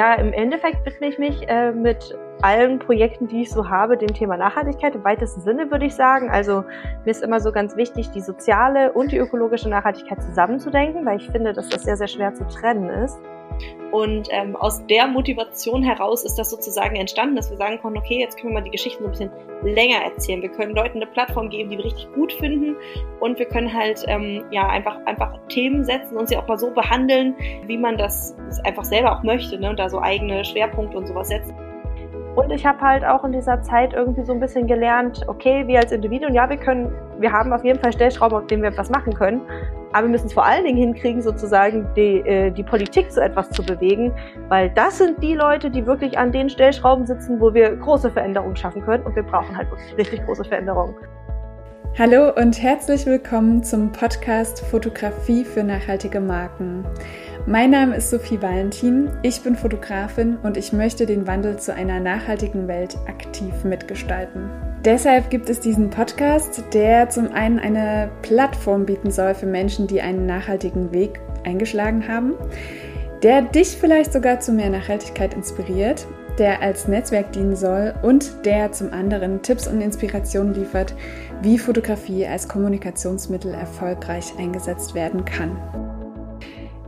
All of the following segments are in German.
ja, im Endeffekt widme ich mich äh, mit allen Projekten, die ich so habe, dem Thema Nachhaltigkeit im weitesten Sinne, würde ich sagen. Also mir ist immer so ganz wichtig, die soziale und die ökologische Nachhaltigkeit zusammenzudenken, weil ich finde, dass das sehr, sehr schwer zu trennen ist. Und ähm, aus der Motivation heraus ist das sozusagen entstanden, dass wir sagen konnten, okay, jetzt können wir mal die Geschichten so ein bisschen länger erzählen. Wir können Leuten eine Plattform geben, die wir richtig gut finden und wir können halt ähm, ja einfach einfach Themen setzen und sie auch mal so behandeln, wie man das einfach selber auch möchte, ne? Und da so eigene Schwerpunkte und sowas setzen. Und ich habe halt auch in dieser Zeit irgendwie so ein bisschen gelernt, okay, wir als Individuen, ja, wir können, wir haben auf jeden Fall Stellschrauben, auf denen wir etwas machen können. Aber wir müssen es vor allen Dingen hinkriegen, sozusagen die, äh, die Politik zu etwas zu bewegen, weil das sind die Leute, die wirklich an den Stellschrauben sitzen, wo wir große Veränderungen schaffen können. Und wir brauchen halt wirklich richtig große Veränderungen. Hallo und herzlich willkommen zum Podcast Fotografie für nachhaltige Marken. Mein Name ist Sophie Valentin, ich bin Fotografin und ich möchte den Wandel zu einer nachhaltigen Welt aktiv mitgestalten. Deshalb gibt es diesen Podcast, der zum einen eine Plattform bieten soll für Menschen, die einen nachhaltigen Weg eingeschlagen haben, der dich vielleicht sogar zu mehr Nachhaltigkeit inspiriert der als Netzwerk dienen soll und der zum anderen Tipps und Inspirationen liefert, wie Fotografie als Kommunikationsmittel erfolgreich eingesetzt werden kann.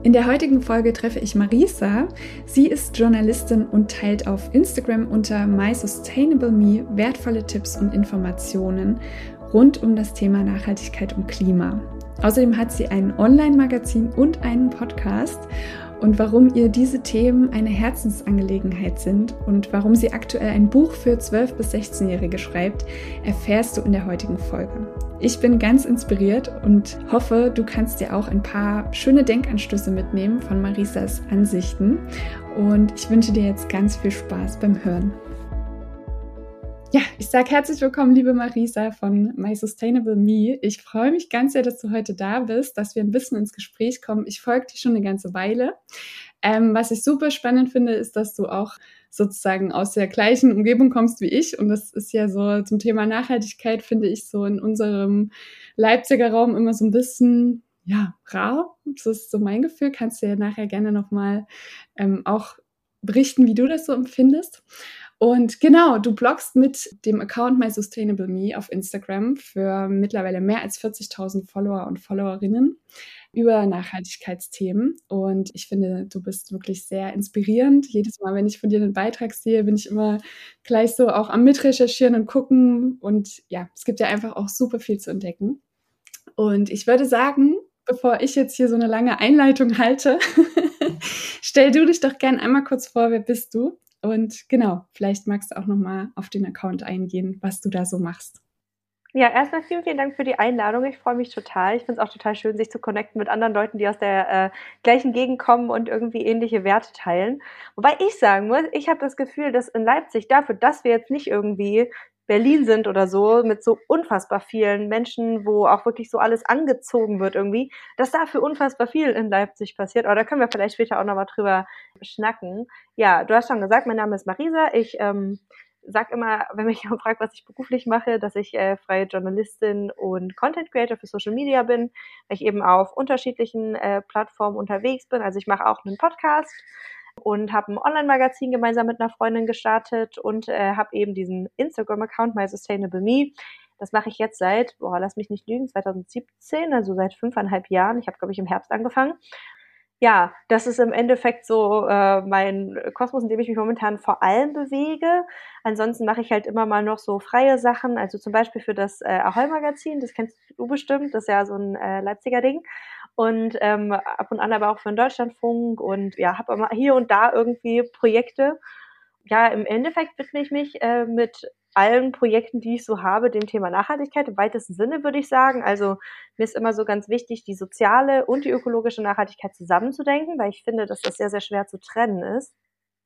In der heutigen Folge treffe ich Marisa. Sie ist Journalistin und teilt auf Instagram unter MySustainableMe wertvolle Tipps und Informationen rund um das Thema Nachhaltigkeit und Klima. Außerdem hat sie ein Online-Magazin und einen Podcast und warum ihr diese Themen eine Herzensangelegenheit sind und warum sie aktuell ein Buch für 12- bis 16-Jährige schreibt, erfährst du in der heutigen Folge. Ich bin ganz inspiriert und hoffe, du kannst dir auch ein paar schöne Denkanstöße mitnehmen von Marisas Ansichten. Und ich wünsche dir jetzt ganz viel Spaß beim Hören. Ja, ich sage herzlich willkommen, liebe Marisa von My Sustainable Me. Ich freue mich ganz sehr, dass du heute da bist, dass wir ein bisschen ins Gespräch kommen. Ich folge dir schon eine ganze Weile. Ähm, was ich super spannend finde, ist, dass du auch sozusagen aus der gleichen Umgebung kommst wie ich. Und das ist ja so zum Thema Nachhaltigkeit, finde ich so in unserem Leipziger Raum immer so ein bisschen, ja, rar. Das ist so mein Gefühl. Kannst du ja nachher gerne nochmal ähm, auch berichten, wie du das so empfindest. Und genau, du bloggst mit dem Account My Sustainable Me auf Instagram für mittlerweile mehr als 40.000 Follower und Followerinnen über Nachhaltigkeitsthemen. Und ich finde, du bist wirklich sehr inspirierend. Jedes Mal, wenn ich von dir einen Beitrag sehe, bin ich immer gleich so auch am Mitrecherchieren und gucken. Und ja, es gibt ja einfach auch super viel zu entdecken. Und ich würde sagen, bevor ich jetzt hier so eine lange Einleitung halte, stell du dich doch gern einmal kurz vor, wer bist du? Und genau, vielleicht magst du auch nochmal auf den Account eingehen, was du da so machst. Ja, erstmal vielen, vielen Dank für die Einladung. Ich freue mich total. Ich finde es auch total schön, sich zu connecten mit anderen Leuten, die aus der äh, gleichen Gegend kommen und irgendwie ähnliche Werte teilen. Wobei ich sagen muss, ich habe das Gefühl, dass in Leipzig dafür, dass wir jetzt nicht irgendwie Berlin sind oder so, mit so unfassbar vielen Menschen, wo auch wirklich so alles angezogen wird irgendwie, dass dafür unfassbar viel in Leipzig passiert. Aber da können wir vielleicht später auch nochmal drüber schnacken. Ja, du hast schon gesagt, mein Name ist Marisa. Ich ähm, sag immer, wenn mich jemand fragt, was ich beruflich mache, dass ich äh, freie Journalistin und Content Creator für Social Media bin, weil ich eben auf unterschiedlichen äh, Plattformen unterwegs bin. Also ich mache auch einen Podcast und habe ein Online-Magazin gemeinsam mit einer Freundin gestartet und äh, habe eben diesen Instagram-Account My Sustainable Me. Das mache ich jetzt seit, boah, lass mich nicht lügen, 2017, also seit fünfeinhalb Jahren. Ich habe, glaube ich, im Herbst angefangen. Ja, das ist im Endeffekt so äh, mein Kosmos, in dem ich mich momentan vor allem bewege. Ansonsten mache ich halt immer mal noch so freie Sachen, also zum Beispiel für das äh, Ahoi-Magazin, das kennst du bestimmt, das ist ja so ein äh, Leipziger Ding und ähm, ab und an aber auch für den Deutschlandfunk und ja, habe immer hier und da irgendwie Projekte. Ja, im Endeffekt widme ich mich äh, mit allen Projekten, die ich so habe, dem Thema Nachhaltigkeit im weitesten Sinne, würde ich sagen. Also mir ist immer so ganz wichtig, die soziale und die ökologische Nachhaltigkeit zusammenzudenken, weil ich finde, dass das sehr, sehr schwer zu trennen ist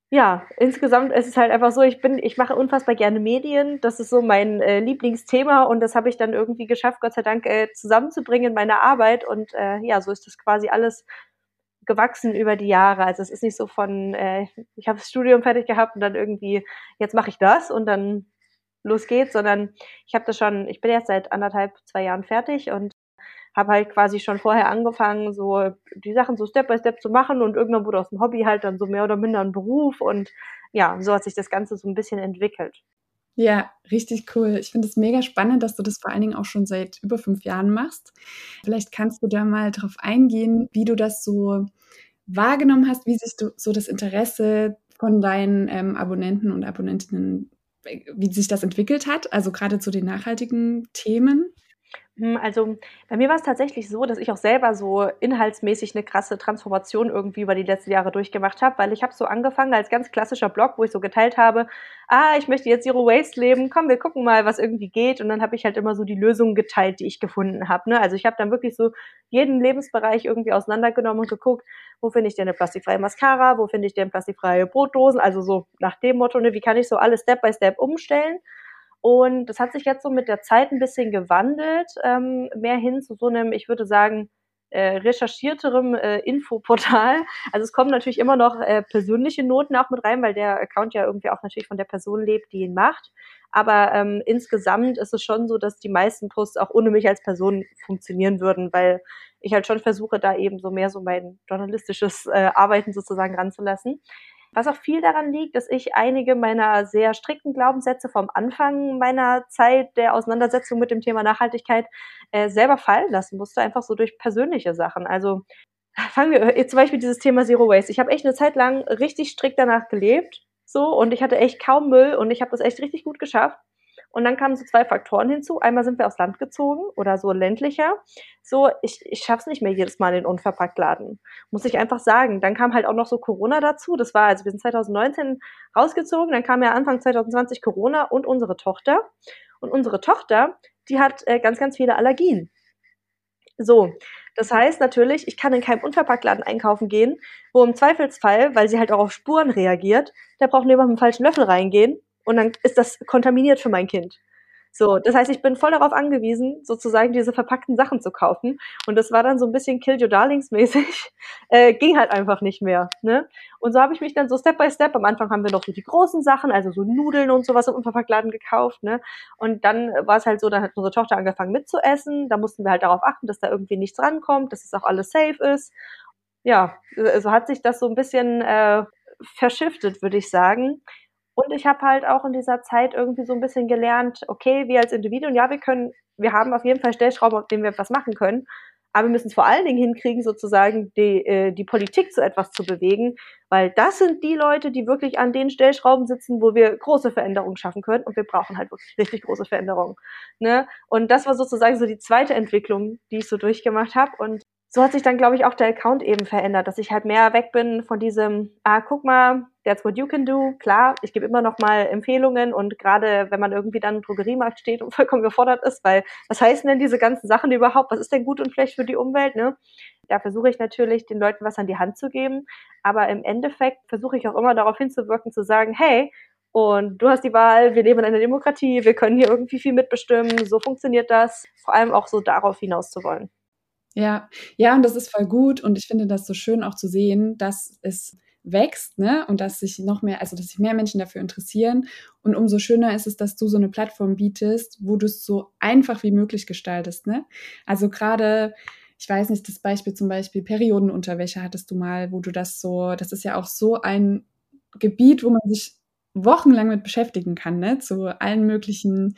ja, insgesamt ist es halt einfach so, ich bin, ich mache unfassbar gerne Medien. Das ist so mein äh, Lieblingsthema und das habe ich dann irgendwie geschafft, Gott sei Dank, äh, zusammenzubringen in meiner Arbeit. Und äh, ja, so ist das quasi alles gewachsen über die Jahre. Also es ist nicht so von, äh, ich habe das Studium fertig gehabt und dann irgendwie, jetzt mache ich das und dann los geht's, sondern ich habe das schon, ich bin jetzt seit anderthalb, zwei Jahren fertig und habe halt quasi schon vorher angefangen, so die Sachen so Step by Step zu machen und irgendwann wurde aus dem Hobby halt dann so mehr oder minder ein Beruf und ja, so hat sich das Ganze so ein bisschen entwickelt. Ja, richtig cool. Ich finde es mega spannend, dass du das vor allen Dingen auch schon seit über fünf Jahren machst. Vielleicht kannst du da mal drauf eingehen, wie du das so wahrgenommen hast, wie sich du, so das Interesse von deinen ähm, Abonnenten und Abonnentinnen, wie sich das entwickelt hat, also gerade zu den nachhaltigen Themen. Hm, also bei mir war es tatsächlich so, dass ich auch selber so inhaltsmäßig eine krasse Transformation irgendwie über die letzten Jahre durchgemacht habe, weil ich habe so angefangen als ganz klassischer Blog, wo ich so geteilt habe, ah, ich möchte jetzt Zero Waste leben, komm, wir gucken mal, was irgendwie geht. Und dann habe ich halt immer so die Lösungen geteilt, die ich gefunden habe. Ne? Also ich habe dann wirklich so jeden Lebensbereich irgendwie auseinandergenommen und geguckt, wo finde ich denn eine plastikfreie Mascara, wo finde ich denn plastikfreie Brotdosen, also so nach dem Motto, ne, wie kann ich so alles Step by Step umstellen. Und das hat sich jetzt so mit der Zeit ein bisschen gewandelt, ähm, mehr hin zu so einem, ich würde sagen, äh, recherchierterem äh, Infoportal. Also es kommen natürlich immer noch äh, persönliche Noten auch mit rein, weil der Account ja irgendwie auch natürlich von der Person lebt, die ihn macht. Aber ähm, insgesamt ist es schon so, dass die meisten Posts auch ohne mich als Person funktionieren würden, weil ich halt schon versuche, da eben so mehr so mein journalistisches äh, Arbeiten sozusagen ranzulassen. Was auch viel daran liegt, dass ich einige meiner sehr strikten Glaubenssätze vom Anfang meiner Zeit der Auseinandersetzung mit dem Thema Nachhaltigkeit äh, selber fallen lassen musste, einfach so durch persönliche Sachen. Also fangen wir jetzt zum Beispiel dieses Thema Zero Waste. Ich habe echt eine Zeit lang richtig strikt danach gelebt, so und ich hatte echt kaum Müll und ich habe das echt richtig gut geschafft. Und dann kamen so zwei Faktoren hinzu. Einmal sind wir aufs Land gezogen oder so ländlicher. So, ich, ich schaff's nicht mehr jedes Mal in den Unverpacktladen. Muss ich einfach sagen. Dann kam halt auch noch so Corona dazu. Das war, also wir sind 2019 rausgezogen, dann kam ja Anfang 2020 Corona und unsere Tochter. Und unsere Tochter, die hat äh, ganz, ganz viele Allergien. So, das heißt natürlich, ich kann in keinem Unverpacktladen einkaufen gehen, wo im Zweifelsfall, weil sie halt auch auf Spuren reagiert, da braucht jemand mit dem falschen Löffel reingehen und dann ist das kontaminiert für mein Kind. So, das heißt, ich bin voll darauf angewiesen, sozusagen diese verpackten Sachen zu kaufen. Und das war dann so ein bisschen Kill Your Darlings mäßig. Äh, ging halt einfach nicht mehr. Ne? Und so habe ich mich dann so Step by Step, am Anfang haben wir noch so die großen Sachen, also so Nudeln und sowas im Unverpacktladen gekauft. Ne? Und dann war es halt so, dann hat unsere Tochter angefangen mitzuessen. Da mussten wir halt darauf achten, dass da irgendwie nichts rankommt, dass es auch alles safe ist. Ja, so hat sich das so ein bisschen äh, verschiftet, würde ich sagen. Und ich habe halt auch in dieser Zeit irgendwie so ein bisschen gelernt, okay, wir als Individuen, ja, wir können, wir haben auf jeden Fall Stellschrauben, auf denen wir was machen können. Aber wir müssen es vor allen Dingen hinkriegen, sozusagen die, äh, die Politik zu etwas zu bewegen, weil das sind die Leute, die wirklich an den Stellschrauben sitzen, wo wir große Veränderungen schaffen können. Und wir brauchen halt wirklich richtig große Veränderungen. Ne? Und das war sozusagen so die zweite Entwicklung, die ich so durchgemacht habe. Und so hat sich dann, glaube ich, auch der Account eben verändert, dass ich halt mehr weg bin von diesem, ah, guck mal, that's what you can do. Klar, ich gebe immer noch mal Empfehlungen und gerade wenn man irgendwie dann im Drogeriemarkt steht und vollkommen gefordert ist, weil was heißen denn diese ganzen Sachen überhaupt? Was ist denn gut und schlecht für die Umwelt, ne? Da versuche ich natürlich, den Leuten was an die Hand zu geben. Aber im Endeffekt versuche ich auch immer darauf hinzuwirken, zu sagen, hey, und du hast die Wahl, wir leben in einer Demokratie, wir können hier irgendwie viel mitbestimmen, so funktioniert das. Vor allem auch so darauf hinaus zu wollen. Ja, ja, und das ist voll gut und ich finde das so schön auch zu sehen, dass es wächst, ne? Und dass sich noch mehr, also dass sich mehr Menschen dafür interessieren. Und umso schöner ist es, dass du so eine Plattform bietest, wo du es so einfach wie möglich gestaltest, ne? Also gerade, ich weiß nicht, das Beispiel zum Beispiel Periodenunterwäsche hattest du mal, wo du das so, das ist ja auch so ein Gebiet, wo man sich wochenlang mit beschäftigen kann, ne? Zu allen möglichen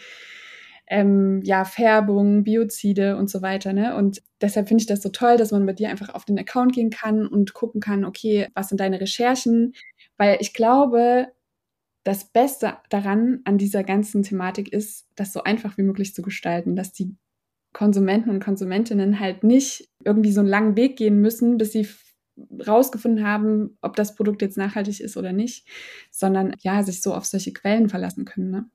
ähm, ja, Färbung, Biozide und so weiter. Ne? Und deshalb finde ich das so toll, dass man bei dir einfach auf den Account gehen kann und gucken kann, okay, was sind deine Recherchen? Weil ich glaube, das Beste daran an dieser ganzen Thematik ist, das so einfach wie möglich zu gestalten, dass die Konsumenten und Konsumentinnen halt nicht irgendwie so einen langen Weg gehen müssen, bis sie rausgefunden haben, ob das Produkt jetzt nachhaltig ist oder nicht, sondern ja, sich so auf solche Quellen verlassen können. Ne?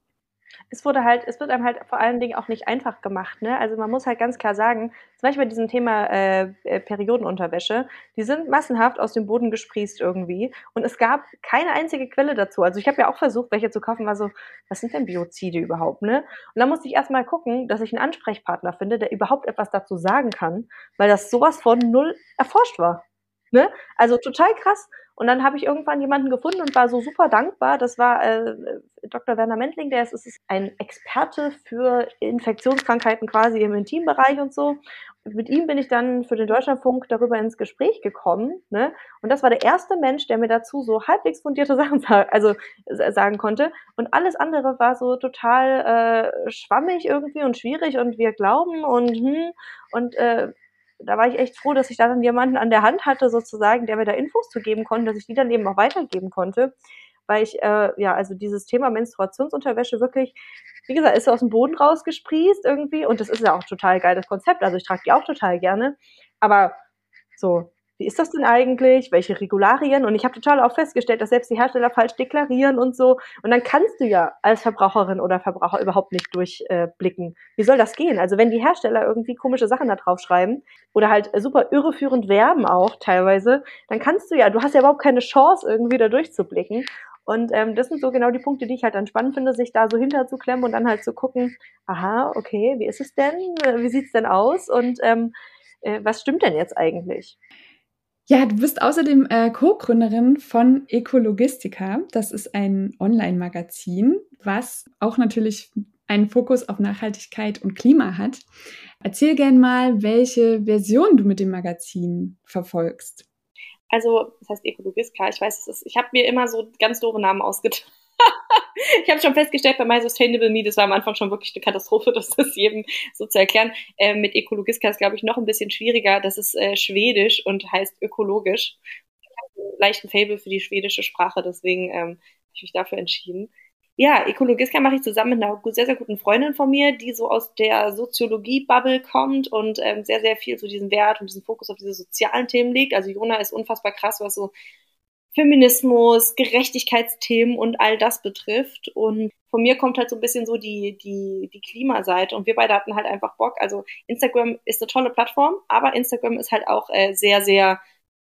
Es wurde halt, es wird einem halt vor allen Dingen auch nicht einfach gemacht. Ne? Also man muss halt ganz klar sagen, zum Beispiel bei diesem Thema äh, äh, Periodenunterwäsche, die sind massenhaft aus dem Boden gesprießt irgendwie und es gab keine einzige Quelle dazu. Also ich habe ja auch versucht, welche zu kaufen, war so, was sind denn Biozide überhaupt, ne? Und dann musste ich erstmal gucken, dass ich einen Ansprechpartner finde, der überhaupt etwas dazu sagen kann, weil das sowas von null erforscht war. Ne? Also total krass. Und dann habe ich irgendwann jemanden gefunden und war so super dankbar. Das war äh, Dr. Werner Mentling, der ist, ist ein Experte für Infektionskrankheiten quasi im Intimbereich und so. Mit ihm bin ich dann für den Deutschlandfunk darüber ins Gespräch gekommen. Ne? Und das war der erste Mensch, der mir dazu so halbwegs fundierte Sachen sagen, also, sagen konnte. Und alles andere war so total äh, schwammig irgendwie und schwierig und wir glauben und hm, und äh, da war ich echt froh, dass ich da dann jemanden an der Hand hatte, sozusagen, der mir da Infos zu geben konnte, dass ich die dann eben auch weitergeben konnte. Weil ich, äh, ja, also dieses Thema Menstruationsunterwäsche wirklich, wie gesagt, ist aus dem Boden rausgesprießt irgendwie. Und das ist ja auch total geiles Konzept. Also ich trage die auch total gerne. Aber so, wie ist das denn eigentlich? Welche Regularien? Und ich habe total auch festgestellt, dass selbst die Hersteller falsch deklarieren und so. Und dann kannst du ja als Verbraucherin oder Verbraucher überhaupt nicht durchblicken. Äh, wie soll das gehen? Also wenn die Hersteller irgendwie komische Sachen da drauf schreiben oder halt super irreführend werben auch teilweise, dann kannst du ja, du hast ja überhaupt keine Chance, irgendwie da durchzublicken. Und ähm, das sind so genau die Punkte, die ich halt dann spannend finde, sich da so hinterzuklemmen und dann halt zu gucken, aha, okay, wie ist es denn? Wie sieht's denn aus? Und ähm, äh, was stimmt denn jetzt eigentlich? Ja, du bist außerdem äh, Co-Gründerin von Ecologistica. Das ist ein Online-Magazin, was auch natürlich einen Fokus auf Nachhaltigkeit und Klima hat. Erzähl gern mal, welche Version du mit dem Magazin verfolgst. Also, das heißt Ecologistica, ich weiß, ist, ich habe mir immer so ganz doofe Namen ausgedacht. Ich habe schon festgestellt, bei My Sustainable Me, das war am Anfang schon wirklich eine Katastrophe, das das jedem so zu erklären. Äh, mit Ekologiska ist, glaube ich, noch ein bisschen schwieriger. Das ist äh, schwedisch und heißt ökologisch. Ich habe einen leichten Fable für die schwedische Sprache, deswegen ähm, habe ich mich dafür entschieden. Ja, Ekologiska mache ich zusammen mit einer sehr, sehr guten Freundin von mir, die so aus der Soziologie-Bubble kommt und ähm, sehr, sehr viel zu diesem Wert und diesem Fokus auf diese sozialen Themen liegt. Also Jona ist unfassbar krass, was so Feminismus, Gerechtigkeitsthemen und all das betrifft. Und von mir kommt halt so ein bisschen so die, die, die Klimaseite. Und wir beide hatten halt einfach Bock. Also Instagram ist eine tolle Plattform, aber Instagram ist halt auch äh, sehr, sehr,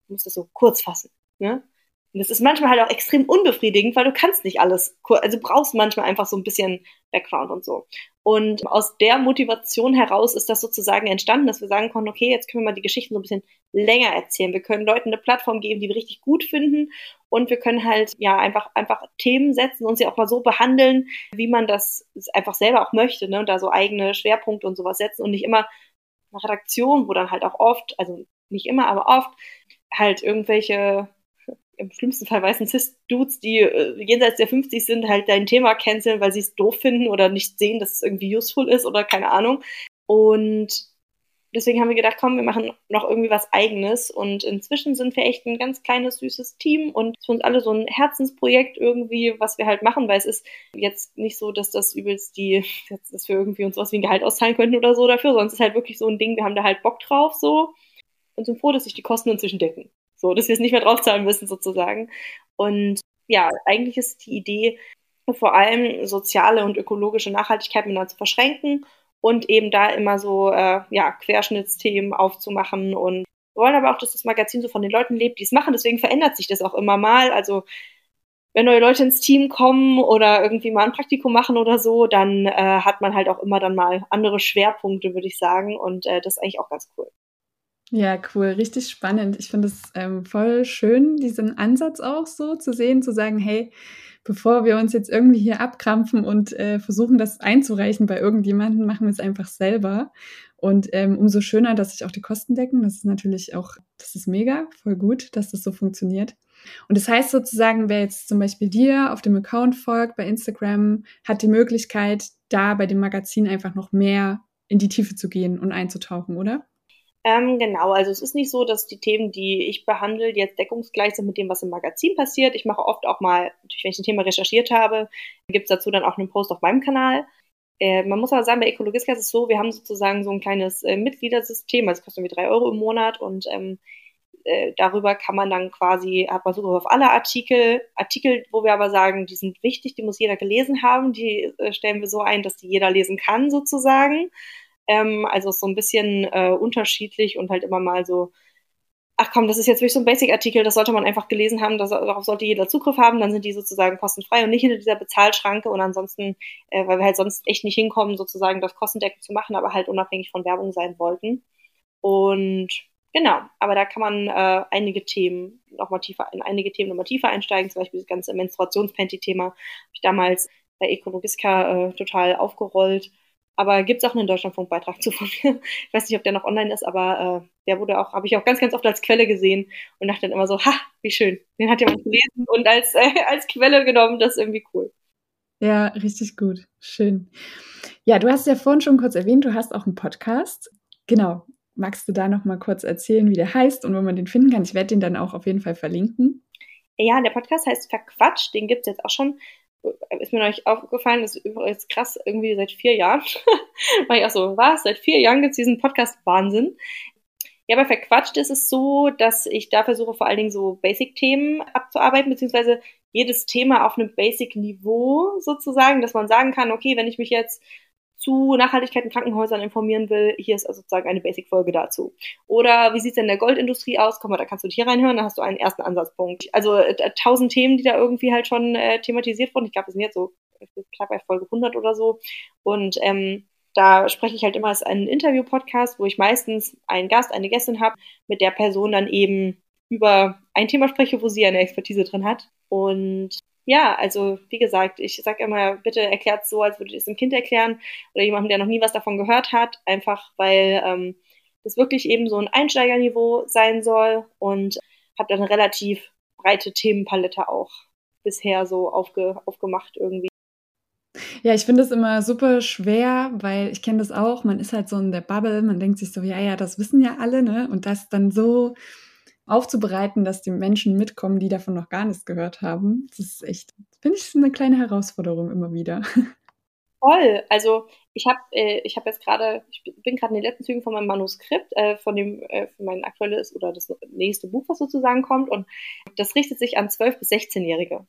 ich muss das so kurz fassen. Ne? Und das ist manchmal halt auch extrem unbefriedigend, weil du kannst nicht alles, also brauchst manchmal einfach so ein bisschen Background und so. Und aus der Motivation heraus ist das sozusagen entstanden, dass wir sagen konnten, okay, jetzt können wir mal die Geschichten so ein bisschen länger erzählen. Wir können Leuten eine Plattform geben, die wir richtig gut finden und wir können halt ja einfach einfach Themen setzen und sie auch mal so behandeln, wie man das einfach selber auch möchte, ne? Und da so eigene Schwerpunkte und sowas setzen und nicht immer eine Redaktion, wo dann halt auch oft, also nicht immer, aber oft halt irgendwelche im schlimmsten Fall weißen Cis-Dudes, die äh, jenseits der 50 sind, halt dein Thema canceln, weil sie es doof finden oder nicht sehen, dass es irgendwie useful ist oder keine Ahnung. Und deswegen haben wir gedacht, komm, wir machen noch irgendwie was Eigenes. Und inzwischen sind wir echt ein ganz kleines, süßes Team und für uns alle so ein Herzensprojekt irgendwie, was wir halt machen, weil es ist jetzt nicht so, dass das übelst die, dass wir irgendwie uns was wie ein Gehalt auszahlen könnten oder so dafür, sondern es ist halt wirklich so ein Ding, wir haben da halt Bock drauf so und sind froh, dass sich die Kosten inzwischen decken. So, dass wir es nicht mehr draufzahlen müssen sozusagen. Und ja, eigentlich ist die Idee, vor allem soziale und ökologische Nachhaltigkeit miteinander zu verschränken und eben da immer so äh, ja, Querschnittsthemen aufzumachen. Und wir wollen aber auch, dass das Magazin so von den Leuten lebt, die es machen. Deswegen verändert sich das auch immer mal. Also wenn neue Leute ins Team kommen oder irgendwie mal ein Praktikum machen oder so, dann äh, hat man halt auch immer dann mal andere Schwerpunkte, würde ich sagen. Und äh, das ist eigentlich auch ganz cool. Ja, cool, richtig spannend. Ich finde es ähm, voll schön, diesen Ansatz auch so zu sehen, zu sagen, hey, bevor wir uns jetzt irgendwie hier abkrampfen und äh, versuchen, das einzureichen bei irgendjemandem, machen wir es einfach selber. Und ähm, umso schöner, dass sich auch die Kosten decken. Das ist natürlich auch, das ist mega, voll gut, dass das so funktioniert. Und das heißt sozusagen, wer jetzt zum Beispiel dir auf dem Account folgt bei Instagram, hat die Möglichkeit, da bei dem Magazin einfach noch mehr in die Tiefe zu gehen und einzutauchen, oder? Ähm, genau, also es ist nicht so, dass die Themen, die ich behandle, jetzt deckungsgleich sind mit dem, was im Magazin passiert. Ich mache oft auch mal, natürlich, wenn ich ein Thema recherchiert habe, gibt es dazu dann auch einen Post auf meinem Kanal. Äh, man muss aber sagen, bei Ekologistka ist es so, wir haben sozusagen so ein kleines äh, Mitgliedersystem, also kostet irgendwie drei Euro im Monat und ähm, äh, darüber kann man dann quasi, hat man Zugriff auf alle Artikel, Artikel, wo wir aber sagen, die sind wichtig, die muss jeder gelesen haben, die äh, stellen wir so ein, dass die jeder lesen kann sozusagen. Ähm, also so ein bisschen äh, unterschiedlich und halt immer mal so, ach komm, das ist jetzt wirklich so ein Basic-Artikel, das sollte man einfach gelesen haben, das, darauf sollte jeder Zugriff haben, dann sind die sozusagen kostenfrei und nicht hinter dieser Bezahlschranke und ansonsten, äh, weil wir halt sonst echt nicht hinkommen, sozusagen das kostendeckend zu machen, aber halt unabhängig von Werbung sein wollten. Und Genau, aber da kann man äh, einige Themen noch mal tiefer, in einige Themen nochmal tiefer einsteigen, zum Beispiel das ganze Menstruationspanty-Thema habe ich damals bei Ecologiska äh, total aufgerollt. Aber gibt es auch einen Deutschlandfunkbeitrag zu von mir. Ich weiß nicht, ob der noch online ist, aber äh, der wurde auch, habe ich auch ganz, ganz oft als Quelle gesehen und dachte dann immer so, ha, wie schön. Den hat jemand gelesen und als, äh, als Quelle genommen, das ist irgendwie cool. Ja, richtig gut. Schön. Ja, du hast ja vorhin schon kurz erwähnt, du hast auch einen Podcast. Genau. Magst du da noch mal kurz erzählen, wie der heißt und wo man den finden kann? Ich werde den dann auch auf jeden Fall verlinken. Ja, der Podcast heißt Verquatscht. Den gibt es jetzt auch schon ist mir nicht aufgefallen, das ist übrigens krass, irgendwie seit vier Jahren. war ich auch so, was? Seit vier Jahren gibt es diesen Podcast Wahnsinn. Ja, aber verquatscht ist es so, dass ich da versuche, vor allen Dingen so Basic-Themen abzuarbeiten, beziehungsweise jedes Thema auf einem Basic-Niveau sozusagen, dass man sagen kann, okay, wenn ich mich jetzt zu Nachhaltigkeit in Krankenhäusern informieren will, hier ist also sozusagen eine Basic-Folge dazu. Oder wie sieht es denn in der Goldindustrie aus? Komm mal, da kannst du hier reinhören, da hast du einen ersten Ansatzpunkt. Also äh, tausend Themen, die da irgendwie halt schon äh, thematisiert wurden. Ich glaube, wir sind jetzt so knapp bei Folge 100 oder so. Und ähm, da spreche ich halt immer als einen Interview-Podcast, wo ich meistens einen Gast, eine Gästin habe, mit der Person dann eben über ein Thema spreche, wo sie eine Expertise drin hat. Und ja, also wie gesagt, ich sage immer, bitte erklärt so, als würdet ihr es einem Kind erklären oder jemandem, der noch nie was davon gehört hat, einfach weil ähm, das wirklich eben so ein Einsteigerniveau sein soll und habe dann eine relativ breite Themenpalette auch bisher so aufge, aufgemacht irgendwie. Ja, ich finde es immer super schwer, weil ich kenne das auch, man ist halt so in der Bubble, man denkt sich so, ja, ja, das wissen ja alle, ne? Und das dann so aufzubereiten, dass die Menschen mitkommen, die davon noch gar nichts gehört haben. Das ist echt, finde ich, eine kleine Herausforderung immer wieder. Voll. Also ich habe äh, ich jetzt gerade, ich bin gerade in den letzten Zügen von meinem Manuskript, äh, von dem äh, für mein aktuelles oder das nächste Buch, was sozusagen kommt. Und das richtet sich an 12- bis 16-Jährige.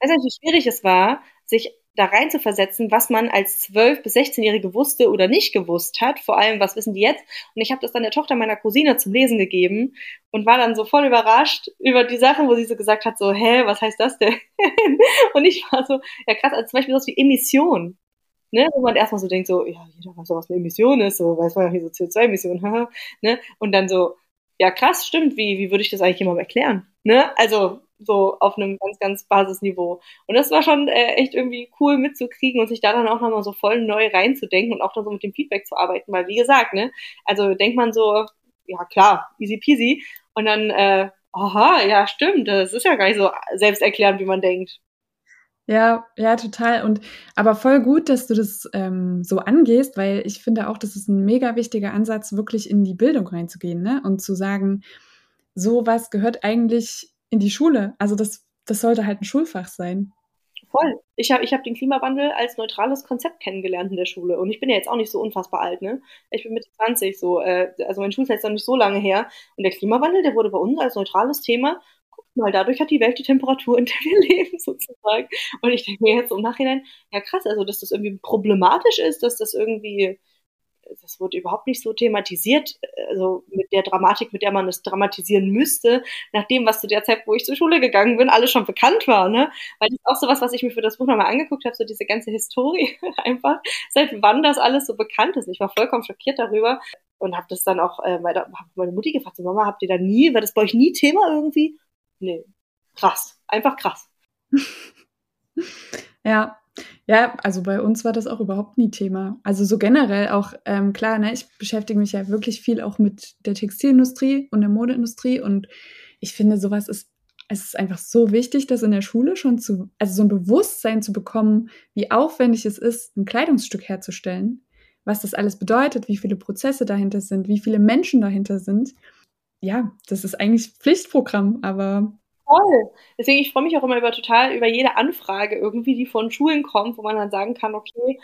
Weißt du, wie schwierig es war, sich da rein zu versetzen, was man als 12- bis 16-Jährige wusste oder nicht gewusst hat. Vor allem, was wissen die jetzt? Und ich habe das dann der Tochter meiner Cousine zum Lesen gegeben und war dann so voll überrascht über die Sachen, wo sie so gesagt hat, so, hä, was heißt das denn? und ich war so, ja krass, also zum Beispiel sowas wie Emission. Ne, wo man erstmal so denkt, so, ja, jeder weiß so, was eine Emission ist, so, weiß man ja, wie so CO2-Emission, ne? Und dann so, ja krass, stimmt, wie, wie würde ich das eigentlich jemandem erklären? Ne? Also so auf einem ganz, ganz Basisniveau. Und das war schon äh, echt irgendwie cool mitzukriegen und sich da dann auch nochmal so voll neu reinzudenken und auch dann so mit dem Feedback zu arbeiten, weil wie gesagt, ne, also denkt man so, ja klar, easy peasy und dann, äh, aha, ja stimmt, das ist ja gar nicht so selbsterklärend, wie man denkt. Ja, ja, total. Und aber voll gut, dass du das ähm, so angehst, weil ich finde auch, das ist ein mega wichtiger Ansatz, wirklich in die Bildung reinzugehen, ne? Und zu sagen, sowas gehört eigentlich in die Schule. Also das, das sollte halt ein Schulfach sein. Voll. Ich habe ich hab den Klimawandel als neutrales Konzept kennengelernt in der Schule. Und ich bin ja jetzt auch nicht so unfassbar alt, ne? Ich bin Mitte 20, so, äh, also mein Schulzeit ist noch nicht so lange her. Und der Klimawandel, der wurde bei uns als neutrales Thema. Guck mal, dadurch hat die Welt die Temperatur, in der wir leben, sozusagen. Und ich denke mir jetzt im Nachhinein, ja krass, also dass das irgendwie problematisch ist, dass das irgendwie das wurde überhaupt nicht so thematisiert, also mit der Dramatik, mit der man es dramatisieren müsste, nach dem, was zu der Zeit, wo ich zur Schule gegangen bin, alles schon bekannt war, ne? Weil das ist auch so was, was ich mir für das Buch nochmal angeguckt habe, so diese ganze Historie einfach, seit wann das alles so bekannt ist. Ich war vollkommen schockiert darüber und habe das dann auch äh, meine, meine Mutti gefragt, so, Mama, habt ihr da nie, war das bei euch nie Thema irgendwie? Nee, krass, einfach krass. Ja, ja, also bei uns war das auch überhaupt nie Thema. Also so generell auch, ähm, klar, ne, ich beschäftige mich ja wirklich viel auch mit der Textilindustrie und der Modeindustrie und ich finde, sowas ist, es ist einfach so wichtig, das in der Schule schon zu, also so ein Bewusstsein zu bekommen, wie aufwendig es ist, ein Kleidungsstück herzustellen, was das alles bedeutet, wie viele Prozesse dahinter sind, wie viele Menschen dahinter sind. Ja, das ist eigentlich Pflichtprogramm, aber Voll. Deswegen, ich freue mich auch immer über total über jede Anfrage irgendwie, die von Schulen kommt, wo man dann sagen kann, okay,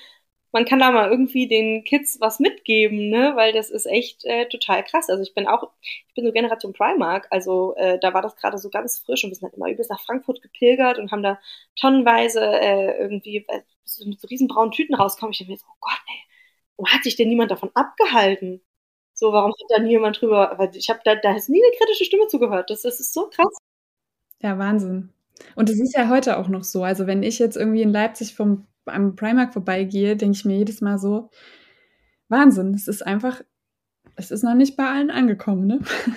man kann da mal irgendwie den Kids was mitgeben, ne? Weil das ist echt äh, total krass. Also ich bin auch, ich bin so Generation Primark, also äh, da war das gerade so ganz frisch und wir sind halt immer übelst nach Frankfurt gepilgert und haben da tonnenweise äh, irgendwie äh, mit so riesen braunen Tüten rauskommen. Ich denke mir so, oh Gott, ey, warum hat sich denn niemand davon abgehalten? So, warum hat da niemand drüber, weil ich habe da, da ist nie eine kritische Stimme zugehört. Das, das ist so krass. Ja, Wahnsinn. Und das ist ja heute auch noch so. Also wenn ich jetzt irgendwie in Leipzig vom am Primark vorbeigehe, denke ich mir jedes Mal so, Wahnsinn. Es ist einfach es ist noch nicht bei allen angekommen, ne?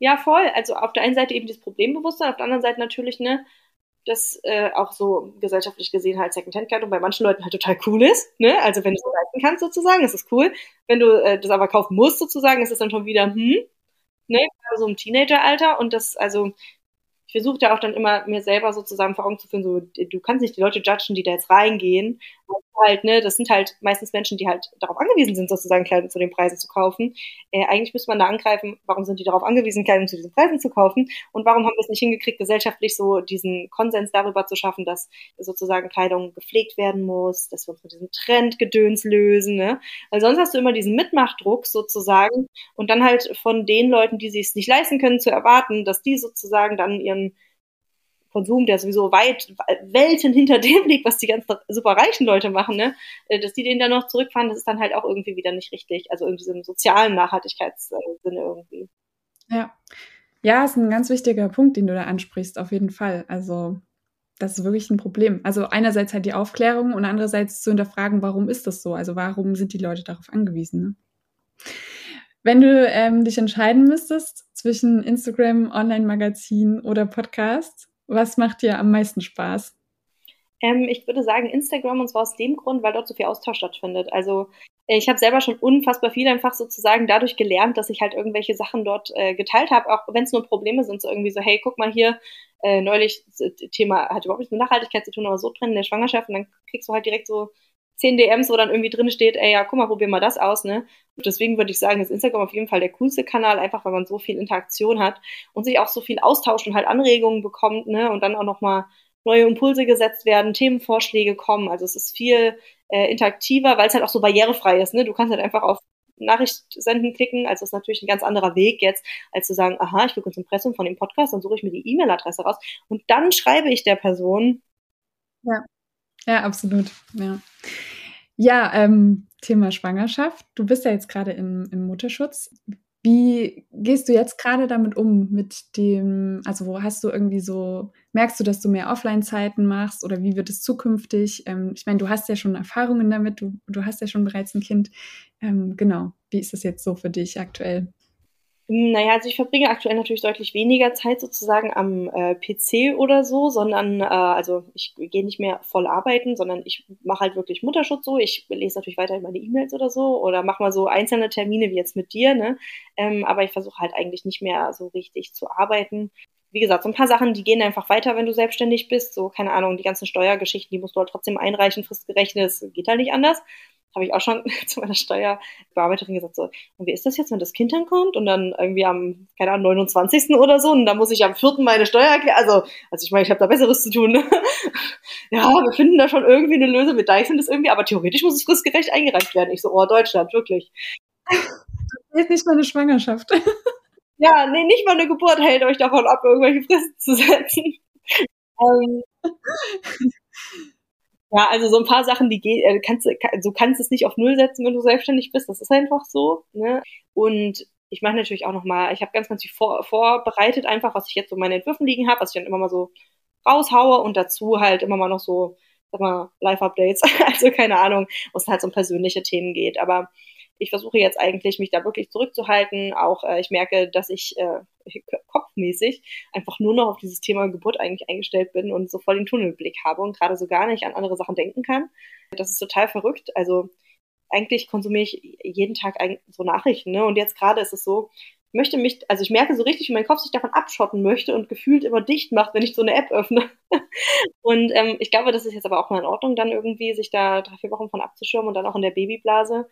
Ja, voll. Also auf der einen Seite eben das Problembewusstsein, auf der anderen Seite natürlich, ne, dass äh, auch so gesellschaftlich gesehen halt Secondhand-Kleidung bei manchen Leuten halt total cool ist. Ne? Also wenn du es leisten kannst sozusagen, ist es cool. Wenn du äh, das aber kaufen musst sozusagen, ist es dann schon wieder, hm, ne, so im Teenageralter. Und das, also ich versuche da auch dann immer mir selber sozusagen vor Augen zu führen, so, du kannst nicht die Leute judgen, die da jetzt reingehen. Halt, ne, das sind halt meistens Menschen, die halt darauf angewiesen sind, sozusagen Kleidung zu den Preisen zu kaufen. Äh, eigentlich müsste man da angreifen, warum sind die darauf angewiesen, Kleidung zu diesen Preisen zu kaufen? Und warum haben wir es nicht hingekriegt, gesellschaftlich so diesen Konsens darüber zu schaffen, dass sozusagen Kleidung gepflegt werden muss, dass wir uns von diesem Trendgedöns lösen, ne? Weil sonst hast du immer diesen Mitmachdruck sozusagen und dann halt von den Leuten, die sich es nicht leisten können, zu erwarten, dass die sozusagen dann ihren Konsum, der sowieso weit, Welten hinter dem liegt, was die ganzen super reichen Leute machen, ne, äh, dass die den dann noch zurückfahren, das ist dann halt auch irgendwie wieder nicht richtig. Also irgendwie so im sozialen Nachhaltigkeitssinne irgendwie. Ja. Ja, ist ein ganz wichtiger Punkt, den du da ansprichst, auf jeden Fall. Also, das ist wirklich ein Problem. Also einerseits halt die Aufklärung und andererseits zu hinterfragen, warum ist das so? Also warum sind die Leute darauf angewiesen? Ne? Wenn du ähm, dich entscheiden müsstest zwischen Instagram, Online-Magazin oder Podcast, was macht dir am meisten Spaß? Ähm, ich würde sagen Instagram und zwar aus dem Grund, weil dort so viel Austausch stattfindet. Also ich habe selber schon unfassbar viel einfach sozusagen dadurch gelernt, dass ich halt irgendwelche Sachen dort äh, geteilt habe, auch wenn es nur Probleme sind, so irgendwie so, hey, guck mal hier, äh, neulich, Thema hat überhaupt nichts mit Nachhaltigkeit zu tun, aber so drin in der Schwangerschaft und dann kriegst du halt direkt so zehn DMs, wo dann irgendwie drin steht, ey, ja, guck mal, probier mal das aus, ne? Und deswegen würde ich sagen, ist Instagram auf jeden Fall der coolste Kanal, einfach weil man so viel Interaktion hat und sich auch so viel austauscht und halt Anregungen bekommt, ne? Und dann auch nochmal neue Impulse gesetzt werden, Themenvorschläge kommen. Also es ist viel äh, interaktiver, weil es halt auch so barrierefrei ist, ne? Du kannst halt einfach auf Nachricht senden klicken. Also ist natürlich ein ganz anderer Weg jetzt, als zu sagen, aha, ich will kurz Impressum von dem Podcast, dann suche ich mir die E-Mail-Adresse raus und dann schreibe ich der Person. Ja. Ja, absolut. Ja, ja ähm, Thema Schwangerschaft. Du bist ja jetzt gerade im, im Mutterschutz. Wie gehst du jetzt gerade damit um, mit dem, also wo hast du irgendwie so, merkst du, dass du mehr Offline-Zeiten machst oder wie wird es zukünftig? Ähm, ich meine, du hast ja schon Erfahrungen damit, du, du hast ja schon bereits ein Kind. Ähm, genau, wie ist das jetzt so für dich aktuell? Naja, also ich verbringe aktuell natürlich deutlich weniger Zeit sozusagen am äh, PC oder so, sondern äh, also ich gehe nicht mehr voll arbeiten, sondern ich mache halt wirklich Mutterschutz so. Ich lese natürlich weiterhin meine E-Mails oder so oder mache mal so einzelne Termine wie jetzt mit dir, ne? Ähm, aber ich versuche halt eigentlich nicht mehr so richtig zu arbeiten. Wie gesagt, so ein paar Sachen, die gehen einfach weiter, wenn du selbstständig bist. So, keine Ahnung, die ganzen Steuergeschichten, die musst du halt trotzdem einreichen, fristgerechnet, das geht halt nicht anders habe ich auch schon zu meiner Steuerbearbeiterin gesagt, so, und wie ist das jetzt, wenn das Kind dann kommt und dann irgendwie am, keine Ahnung, 29. oder so und dann muss ich am 4. meine Steuer erklären, also, also ich meine, ich habe da Besseres zu tun. ja, wir finden da schon irgendwie eine Lösung, wir deichseln das irgendwie, aber theoretisch muss es fristgerecht eingereicht werden. Ich so, oh, Deutschland, wirklich. Das ist nicht mal eine Schwangerschaft. ja, nee, nicht mal eine Geburt hält euch davon ab, irgendwelche Fristen zu setzen. ähm, ja, also so ein paar Sachen, die geht, äh, kannst du kannst es nicht auf Null setzen, wenn du selbstständig bist. Das ist einfach so. Ne? Und ich mache natürlich auch noch mal, ich habe ganz, ganz viel vor, vorbereitet, einfach, was ich jetzt so meine Entwürfen liegen habe, was ich dann immer mal so raushaue und dazu halt immer mal noch so, sag mal, Live-Updates, also keine Ahnung, wo es halt so um persönliche Themen geht. Aber ich versuche jetzt eigentlich, mich da wirklich zurückzuhalten. Auch äh, ich merke, dass ich äh, kopfmäßig einfach nur noch auf dieses Thema Geburt eigentlich eingestellt bin und so voll den Tunnelblick habe und gerade so gar nicht an andere Sachen denken kann. Das ist total verrückt. Also eigentlich konsumiere ich jeden Tag so Nachrichten. Ne? Und jetzt gerade ist es so, ich möchte mich, also ich merke so richtig, wie mein Kopf sich davon abschotten möchte und gefühlt immer dicht macht, wenn ich so eine App öffne. und ähm, ich glaube, das ist jetzt aber auch mal in Ordnung, dann irgendwie sich da drei, vier Wochen von abzuschirmen und dann auch in der Babyblase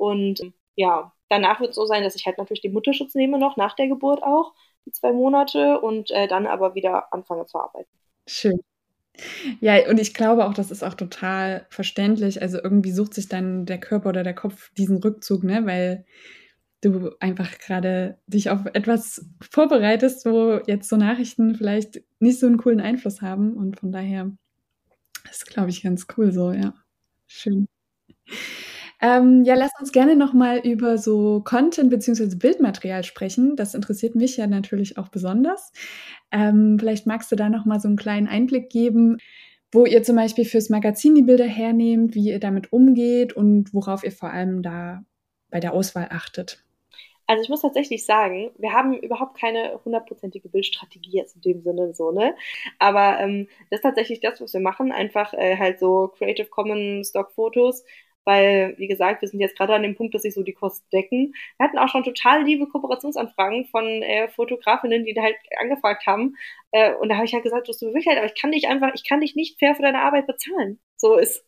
und ja, danach wird es so sein, dass ich halt natürlich den Mutterschutz nehme noch, nach der Geburt auch, die zwei Monate und äh, dann aber wieder anfange zu arbeiten. Schön. Ja, und ich glaube auch, das ist auch total verständlich. Also irgendwie sucht sich dann der Körper oder der Kopf diesen Rückzug, ne, weil du einfach gerade dich auf etwas vorbereitest, wo jetzt so Nachrichten vielleicht nicht so einen coolen Einfluss haben. Und von daher ist, glaube ich, ganz cool so, ja. Schön. Ähm, ja, lass uns gerne nochmal über so Content bzw. Bildmaterial sprechen. Das interessiert mich ja natürlich auch besonders. Ähm, vielleicht magst du da nochmal so einen kleinen Einblick geben, wo ihr zum Beispiel fürs Magazin die Bilder hernehmt, wie ihr damit umgeht und worauf ihr vor allem da bei der Auswahl achtet. Also ich muss tatsächlich sagen, wir haben überhaupt keine hundertprozentige Bildstrategie jetzt in dem Sinne so, ne? Aber ähm, das ist tatsächlich das, was wir machen. Einfach äh, halt so Creative Commons Stock-Fotos weil, wie gesagt, wir sind jetzt gerade an dem Punkt, dass sich so die Kosten decken. Wir hatten auch schon total liebe Kooperationsanfragen von äh, Fotografinnen, die da halt angefragt haben. Äh, und da habe ich halt gesagt, du hast wirklich halt, aber ich kann dich einfach, ich kann dich nicht fair für deine Arbeit bezahlen. So ist,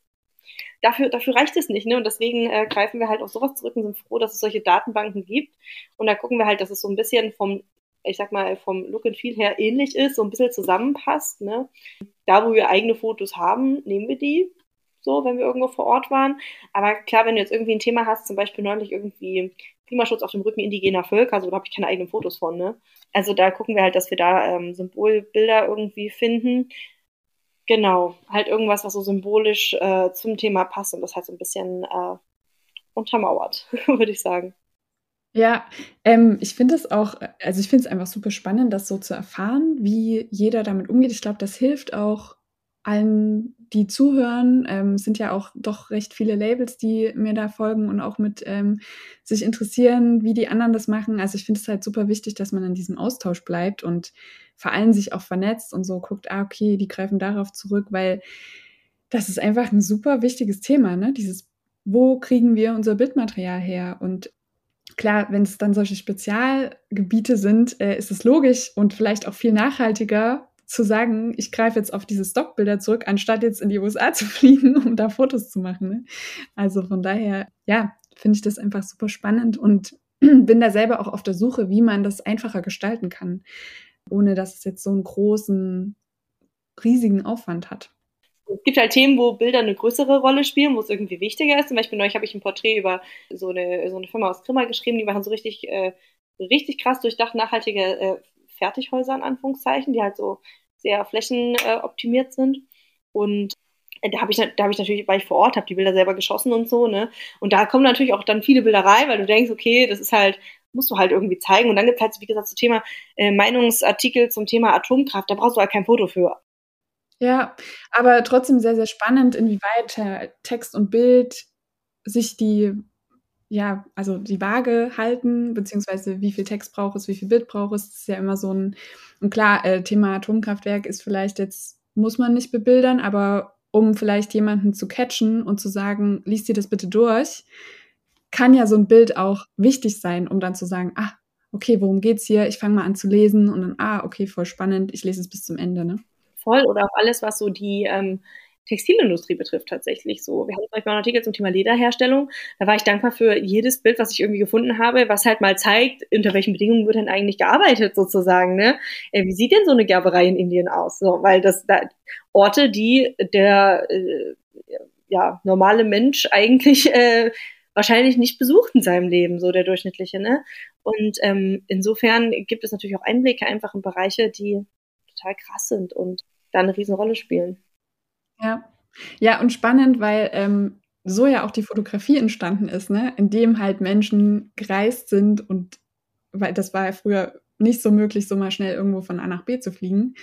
dafür, dafür reicht es nicht, ne? Und deswegen äh, greifen wir halt auf sowas zurück und sind froh, dass es solche Datenbanken gibt. Und da gucken wir halt, dass es so ein bisschen vom, ich sag mal, vom Look and Feel her ähnlich ist, so ein bisschen zusammenpasst, ne? Da, wo wir eigene Fotos haben, nehmen wir die so, wenn wir irgendwo vor Ort waren. Aber klar, wenn du jetzt irgendwie ein Thema hast, zum Beispiel neulich irgendwie Klimaschutz auf dem Rücken indigener Völker, so da habe ich keine eigenen Fotos von, ne? Also da gucken wir halt, dass wir da ähm, Symbolbilder irgendwie finden. Genau, halt irgendwas, was so symbolisch äh, zum Thema passt und das halt so ein bisschen äh, untermauert, würde ich sagen. Ja, ähm, ich finde es auch, also ich finde es einfach super spannend, das so zu erfahren, wie jeder damit umgeht. Ich glaube, das hilft auch allen, die zuhören, ähm, sind ja auch doch recht viele Labels, die mir da folgen und auch mit ähm, sich interessieren, wie die anderen das machen. Also ich finde es halt super wichtig, dass man in diesem Austausch bleibt und vor allem sich auch vernetzt und so guckt, ah, okay, die greifen darauf zurück, weil das ist einfach ein super wichtiges Thema, ne? Dieses, wo kriegen wir unser Bildmaterial her? Und klar, wenn es dann solche Spezialgebiete sind, äh, ist es logisch und vielleicht auch viel nachhaltiger, zu sagen, ich greife jetzt auf diese Stockbilder zurück, anstatt jetzt in die USA zu fliegen, um da Fotos zu machen. Ne? Also von daher, ja, finde ich das einfach super spannend und bin da selber auch auf der Suche, wie man das einfacher gestalten kann, ohne dass es jetzt so einen großen, riesigen Aufwand hat. Es gibt halt Themen, wo Bilder eine größere Rolle spielen, wo es irgendwie wichtiger ist. Zum Beispiel neulich habe ich ein Porträt über so eine, so eine Firma aus Grimma geschrieben, die machen so richtig, äh, richtig krass durchdacht nachhaltige äh, Fertighäuser in Anführungszeichen, die halt so sehr flächenoptimiert sind. Und da habe ich, hab ich natürlich, weil ich vor Ort habe die Bilder selber geschossen und so, ne? Und da kommen natürlich auch dann viele Bilder rein, weil du denkst, okay, das ist halt, musst du halt irgendwie zeigen. Und dann gibt es halt, wie gesagt, zum Thema äh, Meinungsartikel zum Thema Atomkraft, da brauchst du halt kein Foto für. Ja, aber trotzdem sehr, sehr spannend, inwieweit Text und Bild sich die, ja, also die Waage halten, beziehungsweise wie viel Text braucht es, wie viel Bild braucht es. Ist ja immer so ein und klar, äh, Thema Atomkraftwerk ist vielleicht jetzt, muss man nicht bebildern, aber um vielleicht jemanden zu catchen und zu sagen, liest dir das bitte durch, kann ja so ein Bild auch wichtig sein, um dann zu sagen, ah, okay, worum geht's hier? Ich fange mal an zu lesen und dann, ah, okay, voll spannend, ich lese es bis zum Ende, ne? Voll, oder auch alles, was so die ähm, Textilindustrie betrifft tatsächlich so. Wir haben zum Beispiel einen Artikel zum Thema Lederherstellung. Da war ich dankbar für jedes Bild, was ich irgendwie gefunden habe, was halt mal zeigt, unter welchen Bedingungen wird denn eigentlich gearbeitet sozusagen. Ne? Äh, wie sieht denn so eine Gerberei in Indien aus? So, weil das da, Orte, die der äh, ja, normale Mensch eigentlich äh, wahrscheinlich nicht besucht in seinem Leben, so der durchschnittliche. Ne? Und ähm, insofern gibt es natürlich auch Einblicke einfach in Bereiche, die total krass sind und da eine Riesenrolle spielen. Ja. Ja, und spannend, weil ähm, so ja auch die Fotografie entstanden ist, ne? in dem halt Menschen gereist sind und weil das war ja früher nicht so möglich, so mal schnell irgendwo von A nach B zu fliegen.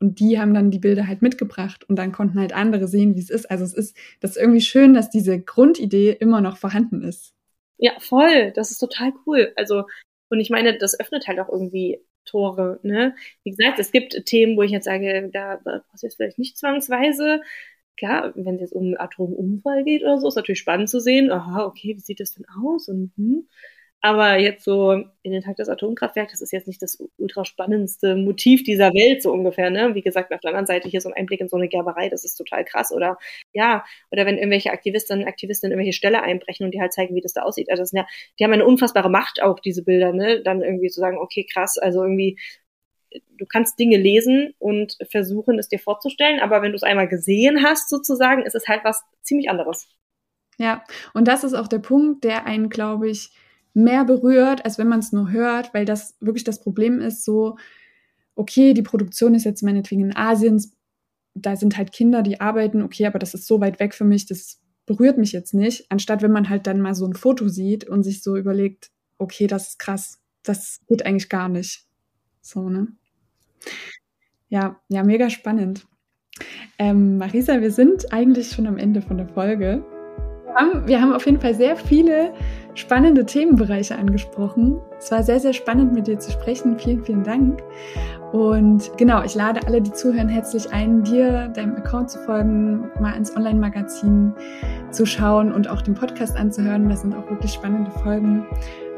Und die haben dann die Bilder halt mitgebracht und dann konnten halt andere sehen, wie es ist. Also es ist, das ist irgendwie schön, dass diese Grundidee immer noch vorhanden ist. Ja, voll. Das ist total cool. Also, und ich meine, das öffnet halt auch irgendwie Tore. Ne? Wie gesagt, es gibt Themen, wo ich jetzt sage, da brauchst du jetzt vielleicht nicht zwangsweise. Klar, wenn es jetzt um Atomunfall geht oder so, ist natürlich spannend zu sehen, aha, okay, wie sieht das denn aus? Und hm, aber jetzt so in den Tag des Atomkraftwerks, das ist jetzt nicht das ultra spannendste Motiv dieser Welt, so ungefähr, ne? Wie gesagt, auf der anderen Seite hier so ein Einblick in so eine Gerberei, das ist total krass. Oder ja, oder wenn irgendwelche Aktivistinnen und Aktivisten in irgendwelche Ställe einbrechen und die halt zeigen, wie das da aussieht. Also das ja, die haben eine unfassbare Macht auch, diese Bilder, ne? Dann irgendwie zu sagen, okay, krass, also irgendwie du kannst Dinge lesen und versuchen, es dir vorzustellen, aber wenn du es einmal gesehen hast, sozusagen, ist es halt was ziemlich anderes. Ja, und das ist auch der Punkt, der einen, glaube ich, mehr berührt, als wenn man es nur hört, weil das wirklich das Problem ist, so, okay, die Produktion ist jetzt meinetwegen in Asien, da sind halt Kinder, die arbeiten, okay, aber das ist so weit weg für mich, das berührt mich jetzt nicht, anstatt wenn man halt dann mal so ein Foto sieht und sich so überlegt, okay, das ist krass, das geht eigentlich gar nicht. So, ne? Ja, ja, mega spannend. Ähm, Marisa, wir sind eigentlich schon am Ende von der Folge. Wir haben, wir haben auf jeden Fall sehr viele spannende Themenbereiche angesprochen. Es war sehr, sehr spannend, mit dir zu sprechen. Vielen, vielen Dank. Und genau, ich lade alle, die zuhören, herzlich ein, dir, deinem Account zu folgen, mal ins Online-Magazin zu schauen und auch den Podcast anzuhören. Das sind auch wirklich spannende Folgen.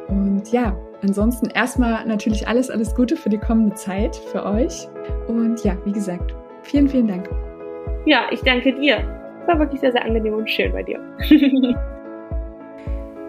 Und ja, ansonsten erstmal natürlich alles, alles Gute für die kommende Zeit für euch. Und ja, wie gesagt, vielen, vielen Dank. Ja, ich danke dir. Es war wirklich sehr, sehr angenehm und schön bei dir.